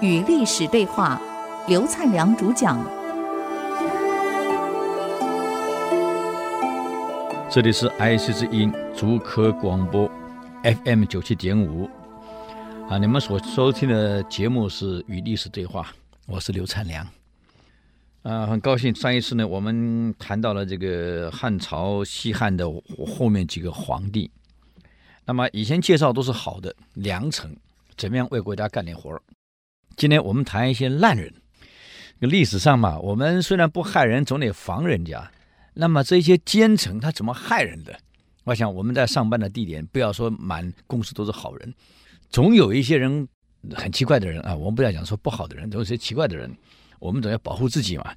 与历史对话，刘灿良主讲。这里是 IC 之音竹科广播 FM 九七点五啊，你们所收听的节目是《与历史对话》，我是刘灿良。啊，很高兴上一次呢，我们谈到了这个汉朝西汉的后面几个皇帝。那么以前介绍都是好的良臣，怎么样为国家干点活儿。今天我们谈一些烂人。历史上嘛，我们虽然不害人，总得防人家。那么这些奸臣他怎么害人的？我想我们在上班的地点，不要说满公司都是好人，总有一些人很奇怪的人啊。我们不要讲说不好的人，总有些奇怪的人，我们总要保护自己嘛。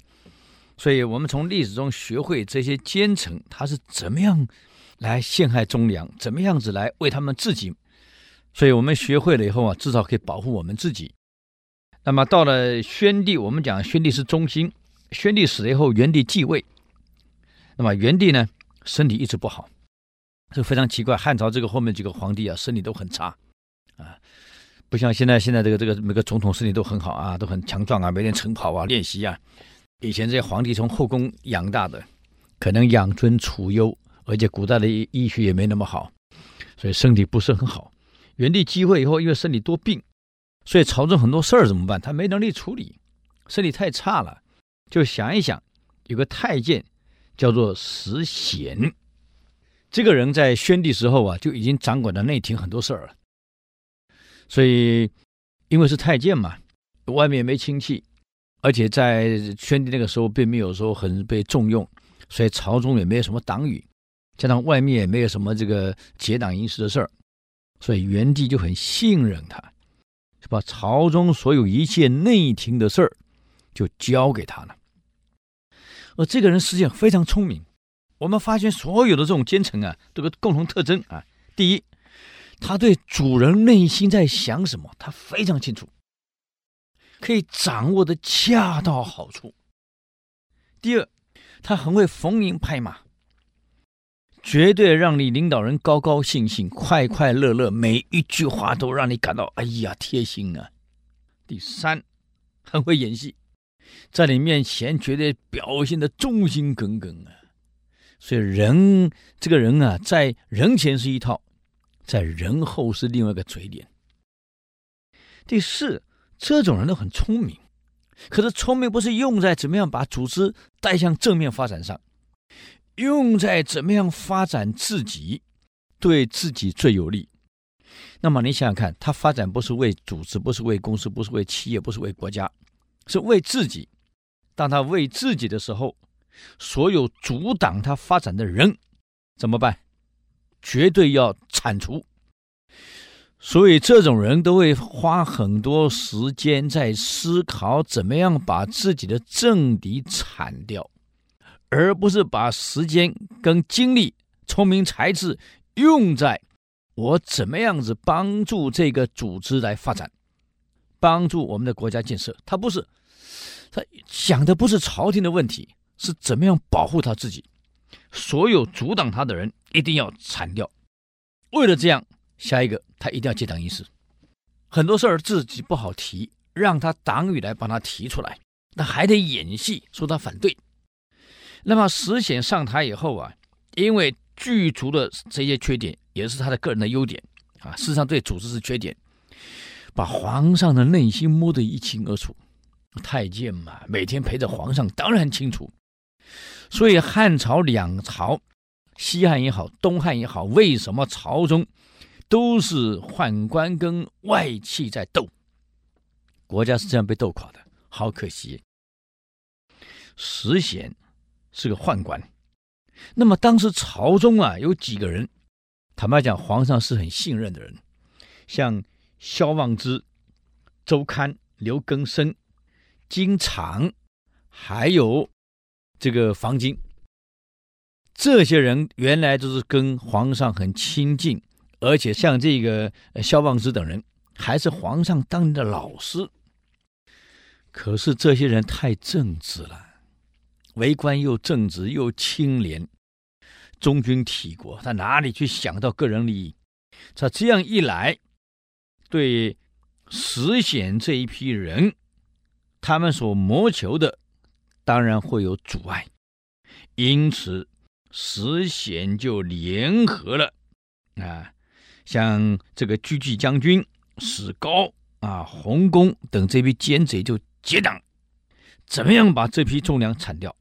所以我们从历史中学会这些奸臣他是怎么样。来陷害忠良，怎么样子来为他们自己？所以我们学会了以后啊，至少可以保护我们自己。那么到了宣帝，我们讲宣帝是忠心。宣帝死了以后，元帝继位。那么元帝呢，身体一直不好，这非常奇怪。汉朝这个后面几个皇帝啊，身体都很差啊，不像现在现在这个这个每个总统身体都很好啊，都很强壮啊，每天晨跑啊，练习啊。以前这些皇帝从后宫养大的，可能养尊处优。而且古代的医学也没那么好，所以身体不是很好。元帝继位以后，因为身体多病，所以朝中很多事儿怎么办？他没能力处理，身体太差了。就想一想，有个太监叫做石显，这个人在宣帝时候啊就已经掌管了内廷很多事儿了。所以因为是太监嘛，外面没亲戚，而且在宣帝那个时候并没有说很被重用，所以朝中也没有什么党羽。加上外面也没有什么这个结党营私的事儿，所以元帝就很信任他，就把朝中所有一切内廷的事儿就交给他了。而这个人实际上非常聪明。我们发现所有的这种奸臣啊，都有个共同特征啊：第一，他对主人内心在想什么，他非常清楚，可以掌握得恰到好处；第二，他很会逢迎拍马。绝对让你领导人高高兴兴、快快乐乐，每一句话都让你感到哎呀贴心啊。第三，很会演戏，在你面前绝对表现的忠心耿耿啊。所以人这个人啊，在人前是一套，在人后是另外一个嘴脸。第四，这种人都很聪明，可是聪明不是用在怎么样把组织带向正面发展上。用在怎么样发展自己，对自己最有利。那么你想想看，他发展不是为组织，不是为公司，不是为企业，不是为国家，是为自己。当他为自己的时候，所有阻挡他发展的人怎么办？绝对要铲除。所以这种人都会花很多时间在思考，怎么样把自己的政敌铲掉。而不是把时间跟精力、聪明才智用在我怎么样子帮助这个组织来发展，帮助我们的国家建设。他不是，他想的不是朝廷的问题，是怎么样保护他自己。所有阻挡他的人一定要铲掉。为了这样，下一个他一定要结党营私。很多事儿自己不好提，让他党羽来帮他提出来，那还得演戏说他反对。那么石显上台以后啊，因为具足的这些缺点，也是他的个人的优点啊。事实上，对组织是缺点，把皇上的内心摸得一清二楚。太监嘛，每天陪着皇上，当然清楚。所以汉朝两朝，西汉也好，东汉也好，为什么朝中都是宦官跟外戚在斗？国家是这样被斗垮的，好可惜。石显。是个宦官，那么当时朝中啊有几个人，坦白讲，皇上是很信任的人，像萧望之、周刊、刘更生、金常，还有这个房金，这些人原来都是跟皇上很亲近，而且像这个萧望之等人，还是皇上当年的老师。可是这些人太正直了。为官又正直又清廉，忠君体国，他哪里去想到个人利益？他这样一来，对石显这一批人，他们所谋求的当然会有阻碍，因此石显就联合了啊，像这个车骑将军史高啊、洪公等这批奸贼就结党，怎么样把这批忠良铲掉？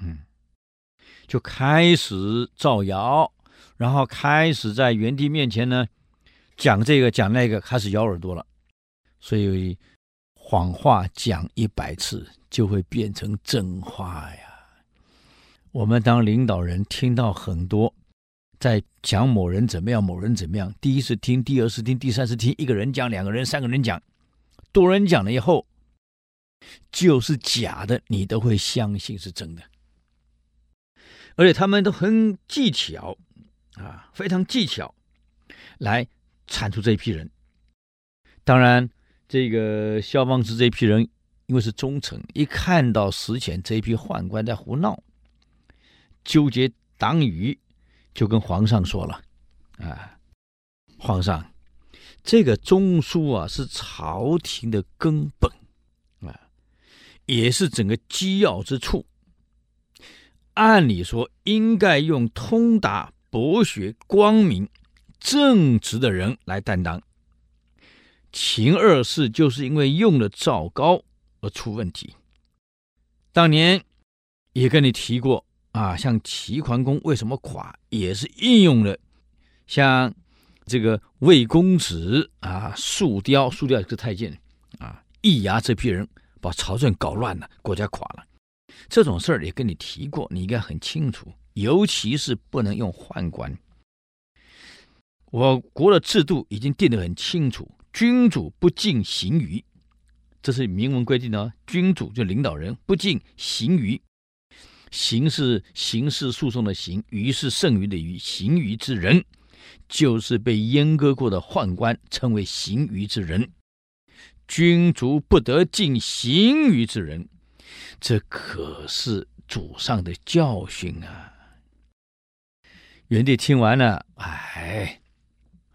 嗯，就开始造谣。然后开始在元帝面前呢，讲这个讲那个，开始咬耳朵了。所以谎话讲一百次就会变成真话呀。我们当领导人听到很多在讲某人怎么样，某人怎么样，第一次听，第二次听，第三次听，一个人讲，两个人，三个人讲，多人讲了以后，就是假的，你都会相信是真的。而且他们都很技巧。啊，非常技巧，来铲除这一批人。当然，这个萧望之这一批人，因为是忠臣，一看到石显这一批宦官在胡闹，纠结党羽，就跟皇上说了：“啊，皇上，这个中书啊，是朝廷的根本啊，也是整个机要之处。按理说，应该用通达。”博学、光明、正直的人来担当。秦二世就是因为用了赵高而出问题。当年也跟你提过啊，像齐桓公为什么垮，也是应用了像这个魏公子啊、树雕、树雕这个太监啊、易牙这批人，把朝政搞乱了，国家垮了。这种事儿也跟你提过，你应该很清楚。尤其是不能用宦官。我国的制度已经定得很清楚，君主不敬刑虞，这是明文规定的。君主就领导人不敬刑虞，刑是刑事诉讼的刑，虞是剩余的余，刑虞之人就是被阉割过的宦官，称为刑虞之人。君主不得敬刑虞之人，这可是祖上的教训啊！元帝听完了，哎，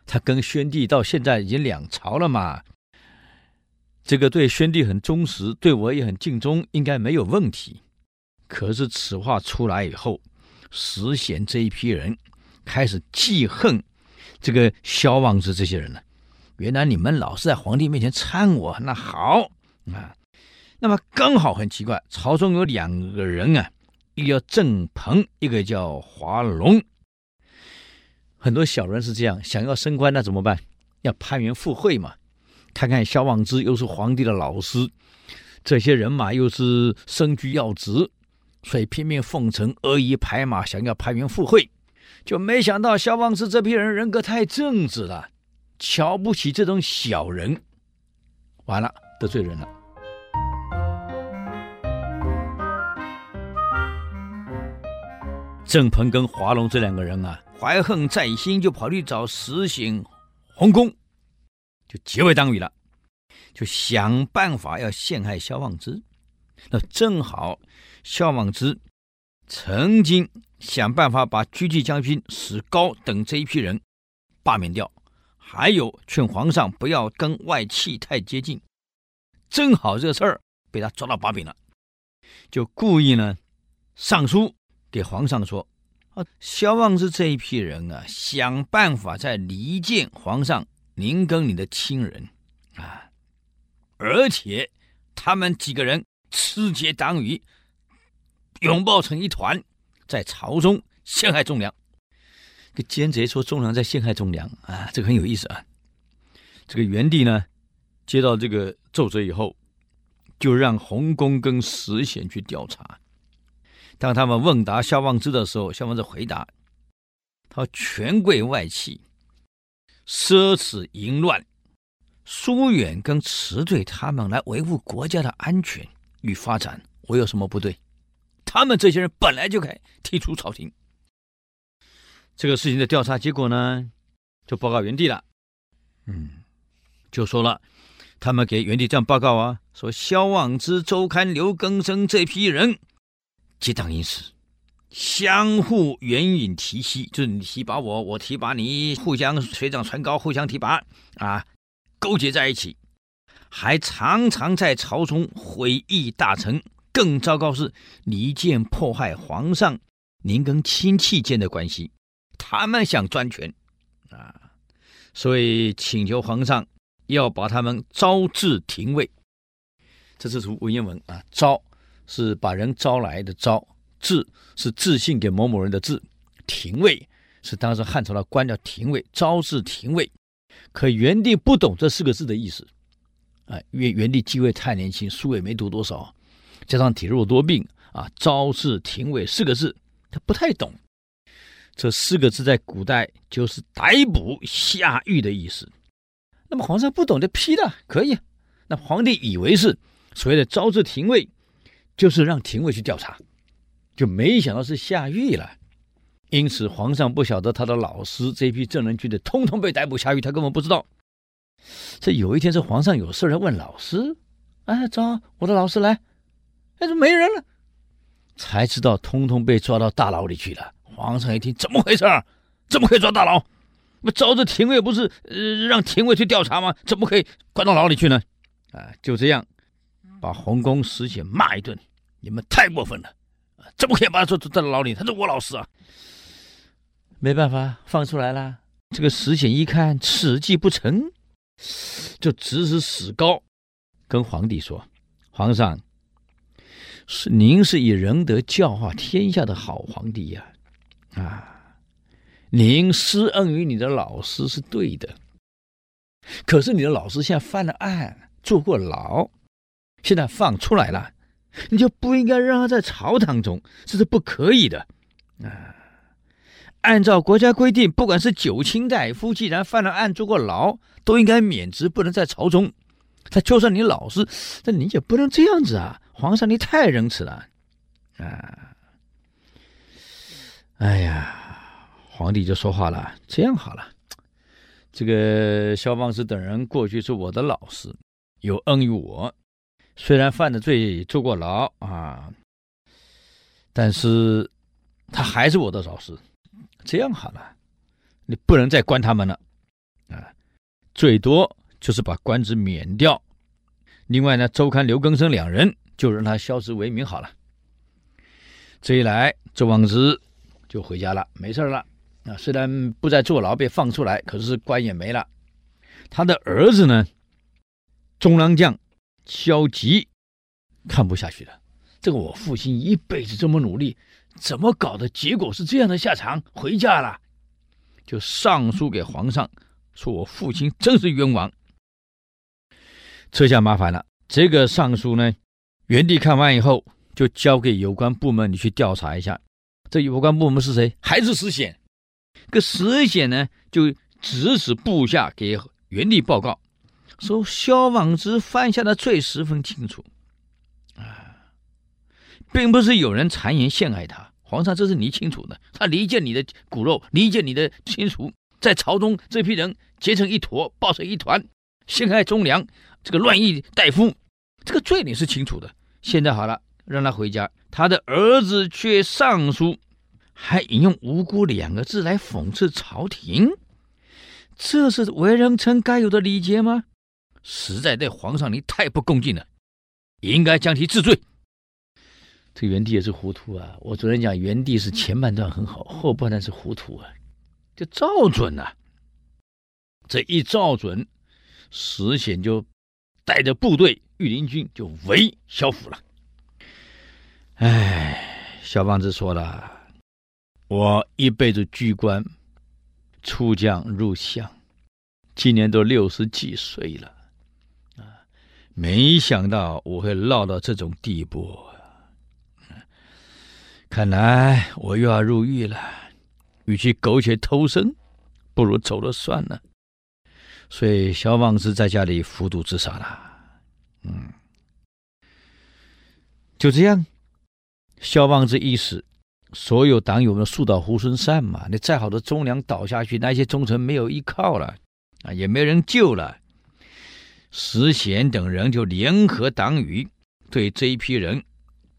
他跟宣帝到现在已经两朝了嘛，这个对宣帝很忠实，对我也很尽忠，应该没有问题。可是此话出来以后，石显这一批人开始记恨这个萧望之这些人了。原来你们老是在皇帝面前掺我，那好啊，那么刚好很奇怪，朝中有两个人啊，一个叫郑鹏，一个叫华龙。很多小人是这样，想要升官，那怎么办？要攀援附会嘛。看看萧望之又是皇帝的老师，这些人马又是身居要职，所以拼命奉承，阿谀拍马，想要攀援附会。就没想到萧望之这批人人格太正直了，瞧不起这种小人，完了，得罪人了。郑鹏跟华龙这两个人啊。怀恨在心，就跑去找石显、洪公，就结为党羽了，就想办法要陷害萧望之。那正好，萧望之曾经想办法把狙击将军史高等这一批人罢免掉，还有劝皇上不要跟外戚太接近。正好这事儿被他抓到把柄了，就故意呢上书给皇上说。啊，萧望之这一批人啊，想办法在离间皇上您跟你的亲人啊，而且他们几个人吃结党羽，拥抱成一团，在朝中陷害忠良。这个奸贼说忠良在陷害忠良啊，这个很有意思啊。这个元帝呢，接到这个奏折以后，就让洪公跟石显去调查。当他们问答萧望之的时候，萧望之回答：“他说权贵外戚奢侈淫乱，疏远跟辞退他们来维护国家的安全与发展，我有什么不对？他们这些人本来就该踢出朝廷。这个事情的调查结果呢，就报告元帝了。嗯，就说了，他们给元帝这样报告啊，说萧望之、周刊、刘更生这批人。结党营私，相互援引提膝，就是你提拔我，我提拔你，互相水涨船高，互相提拔啊，勾结在一起，还常常在朝中毁誉大臣。更糟糕是离间迫害皇上您跟亲戚间的关系，他们想专权啊，所以请求皇上要把他们招至廷尉。这是读文言文啊，招是把人招来的招，致是自信给某某人的致，廷尉是当时汉朝的官叫廷尉，招至廷尉。可元帝不懂这四个字的意思啊，因为元帝继位太年轻，书也没读多少。加上体弱多病啊，招至廷尉四个字他不太懂。这四个字在古代就是逮捕下狱的意思。那么皇上不懂就批了，可以。那皇帝以为是所谓的招致廷尉，就是让廷尉去调查，就没想到是下狱了。因此皇上不晓得他的老师这批正人君的通通被逮捕下狱，他根本不知道。这有一天是皇上有事来问老师，哎，找我的老师来。哎，怎么没人了，才知道通通被抓到大牢里去了。皇上一听，怎么回事？怎么可以抓大牢？那招致廷尉不是呃让廷尉去调查吗？怎么可以关到牢里去呢？啊，就这样，把洪公石显骂一顿。你们太过分了，怎么可以把他抓抓到牢里？他是我老师啊！没办法，放出来了。这个石显一看此计不成，就指使史高跟皇帝说：“皇上。”是您是以仁德教化天下的好皇帝呀，啊，啊，您施恩于你的老师是对的。可是你的老师现在犯了案，坐过牢，现在放出来了，你就不应该让他在朝堂中，这是不可以的啊。按照国家规定，不管是九卿大夫，既然犯了案，坐过牢，都应该免职，不能在朝中。他就算你老师，那你也不能这样子啊。皇上，你太仁慈了，啊！哎呀，皇帝就说话了，这样好了，这个萧放之等人过去是我的老师，有恩于我，虽然犯的罪，坐过牢啊，但是他还是我的老师，这样好了，你不能再关他们了，啊，最多就是把官职免掉。另外呢，周刊刘庚生两人。就让他消职为民好了。这一来，周望之就回家了，没事了。啊，虽然不再坐牢，被放出来，可是官也没了。他的儿子呢，中郎将消极看不下去了。这个我父亲一辈子这么努力，怎么搞的？结果是这样的下场，回家了，就上书给皇上，说我父亲真是冤枉。这下麻烦了，这个上书呢？元帝看完以后，就交给有关部门，你去调查一下。这有关部门是谁？还是石显？这石显呢，就指使部下给元帝报告，说萧望之犯下的罪十分清楚，啊，并不是有人谗言陷害他。皇上，这是你清楚的。他离间你的骨肉，离间你的亲属，在朝中这批人结成一坨，抱成一团，陷害忠良，这个乱议大夫，这个罪你是清楚的。现在好了，让他回家。他的儿子却上书，还引用“无辜”两个字来讽刺朝廷，这是为人臣该有的礼节吗？实在对皇上你太不恭敬了，应该将其治罪。这元帝也是糊涂啊！我昨天讲元帝是前半段很好，后半段是糊涂啊，就照准了、啊。这一照准，石显就带着部队。御林军就围萧府了。哎，萧放之说了：“我一辈子居官，出将入相，今年都六十几岁了，没想到我会落到这种地步。看来我又要入狱了。与其苟且偷生，不如走了算了。所以萧望之在家里服毒自杀了。”嗯，就这样，萧望之一死，所有党友们树倒猢狲散嘛。你再好的忠良倒下去，那些忠臣没有依靠了啊，也没人救了。石显等人就联合党羽，对这一批人，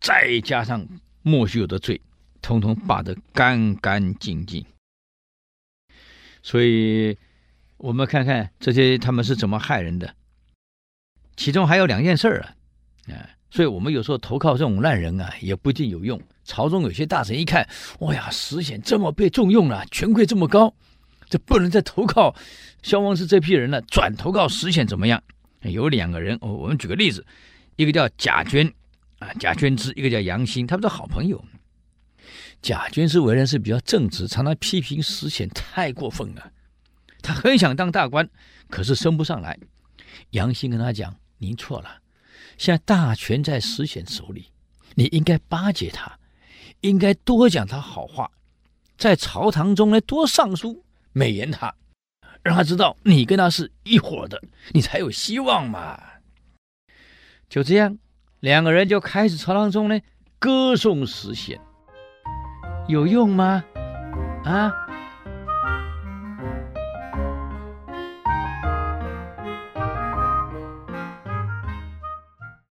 再加上莫须有的罪，通通罢得干干净净。所以，我们看看这些他们是怎么害人的。其中还有两件事儿啊，啊，所以我们有时候投靠这种烂人啊，也不一定有用。朝中有些大臣一看，哇呀，石显这么被重用了，权贵这么高，这不能再投靠萧王氏这批人了，转投靠石显怎么样？有两个人，我，我们举个例子，一个叫贾娟啊，贾娟之；一个叫杨兴，他们是好朋友。贾娟之为人是比较正直，常常批评石显太过分了。他很想当大官，可是升不上来。杨兴跟他讲：“您错了，现在大权在石显手里，你应该巴结他。”应该多讲他好话，在朝堂中呢多上书美言他，让他知道你跟他是一伙的，你才有希望嘛。就这样，两个人就开始朝堂中呢歌颂实现，有用吗？啊，